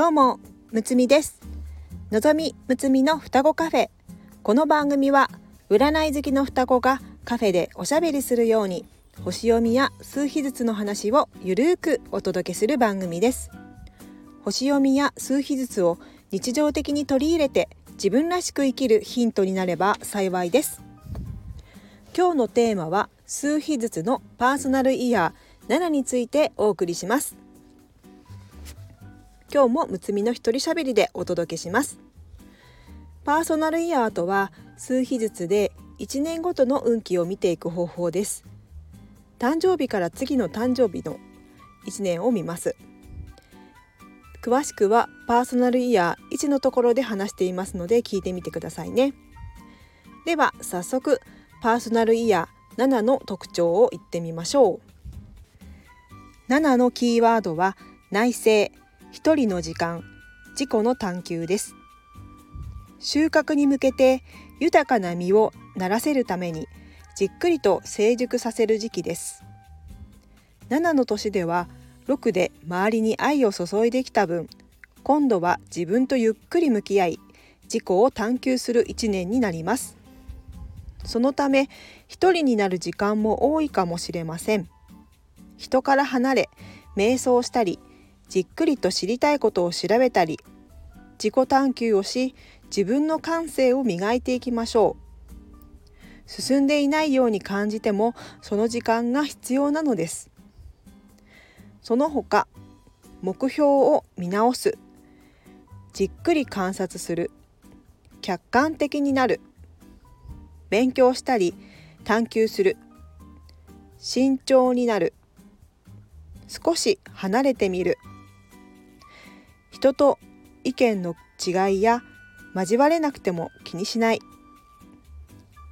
どうもむつみです。のぞみむつみの双子カフェ。この番組は占い好きの双子がカフェでおしゃべりするように星読みや数秘術の話をゆるーくお届けする番組です。星読みや数秘術を日常的に取り入れて自分らしく生きるヒントになれば幸いです。今日のテーマは数秘術のパーソナルイヤー7についてお送りします。今日もむつみの一人喋りでお届けします。パーソナルイヤーとは数秘術で1年ごとの運気を見ていく方法です。誕生日から次の誕生日の1年を見ます。詳しくはパーソナルイヤー1のところで話していますので聞いてみてくださいね。では早速パーソナルイヤー7の特徴を言ってみましょう。7のキーワードは内省。一人の時間。自己の探求です。収穫に向けて豊かな実をならせるためにじっくりと成熟させる時期です。7の年では6で周りに愛を注いできた分今度は自分とゆっくり向き合い自己を探求する1年になります。そのため一人になる時間も多いかもしれません。人から離れ瞑想したりじっくりと知りたいことを調べたり自己探求をし自分の感性を磨いていきましょう。進んでいないように感じてもその時間が必要なのです。その他目標を見直す。じっくり観察する。客観的になる。勉強したり探求する。慎重になる。少し離れてみる。人と意見の違いや交われなくても気にしない。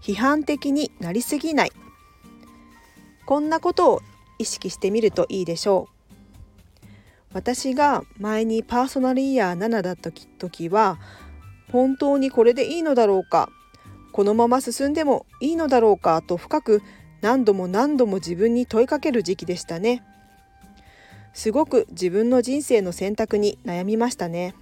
批判的になりすぎない。こんなことを意識してみるといいでしょう。私が前にパーソナルイヤー7だった時は本当にこれでいいのだろうか。このまま進んでもいいのだろうかと深く何度も何度も自分に問いかける時期でしたね。すごく自分の人生の選択に悩みましたね。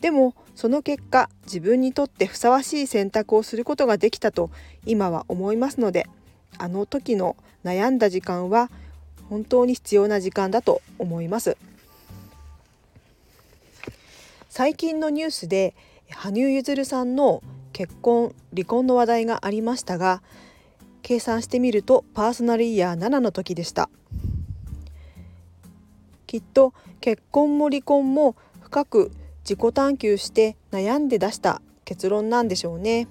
でもその結果自分にとってふさわしい選択をすることができたと今は思いますのであの時の悩んだ時間は本当に必要な時間だと思います。最近のニュースで羽生結弦さんの結婚離婚の話題がありましたが計算してみるとパーソナルイヤー7の時でした。きっと結婚も離婚も深く自己探求して悩んで出した結論なんでしょうね。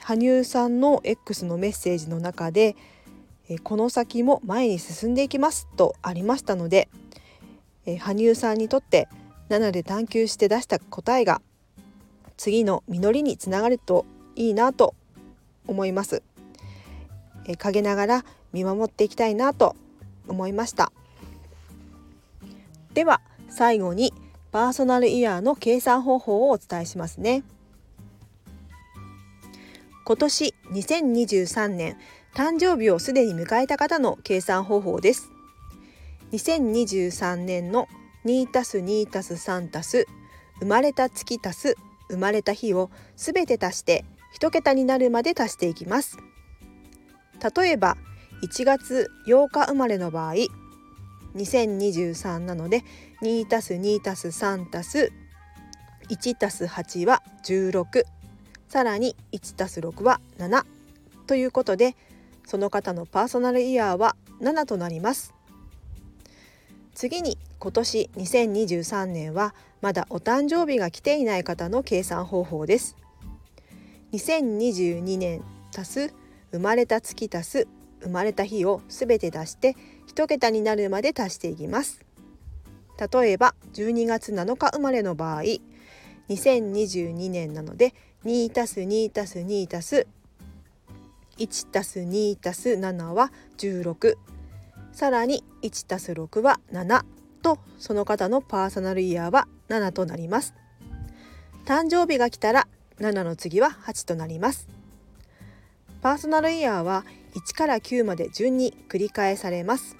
羽生さんの X のメッセージの中で「この先も前に進んでいきます」とありましたので羽生さんにとって7で探求して出した答えが次の実りにつながるといいなと思います。陰ながら見守っていきたいなと思いました。では最後にパーソナルイヤーの計算方法をお伝えしますね。今年2023年誕生日をすでに迎えた方の計算方法です。2023年の 2+2+3+ 生まれた月たす生まれた日をすべて足して1桁になるまで足していきます。例えば1月8日生まれの場合2023なので 2+2+3+1+8 は16さらに 1+6 は7ということでその方のパーソナルイヤーは7となります。次に今年2023年はまだお誕生日が来ていない方の計算方法です。2022年足す生まれた月足す生まれた日をすべて出して1桁になるまで足していきます。例えば12月7日生まれの場合2022年なので2たす2たす2たす1たす2たす7は16さらに1たす6は7とその方のパーソナルイヤーは7となります。誕生日が来たら7の次は8となります。パーソナルイヤーは1から9まで順に繰り返されます。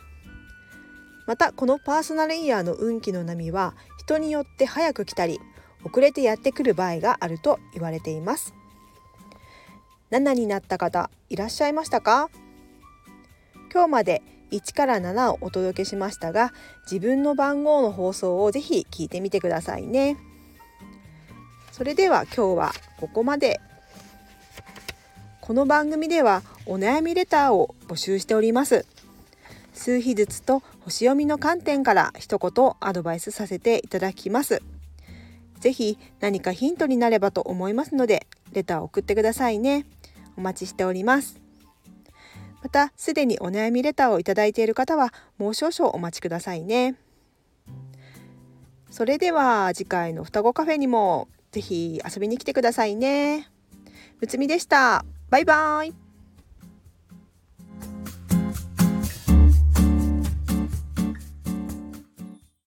またこのパーソナルイヤーの運気の波は人によって早く来たり遅れてやってくる場合があると言われています。7になった方いらっしゃいましたか？今日まで1から7をお届けしましたが自分の番号の放送をぜひ聞いてみてくださいね。それでは今日はここまで。この番組ではお悩みレターを募集しております。数秘術と星読みの観点から一言アドバイスさせていただきます。ぜひ何かヒントになればと思いますのでレターを送ってくださいね。お待ちしております。またすでにお悩みレターをいただいている方はもう少々お待ちくださいね。それでは次回の双子カフェにもぜひ遊びに来てくださいね。むつみでした。バイバーイ。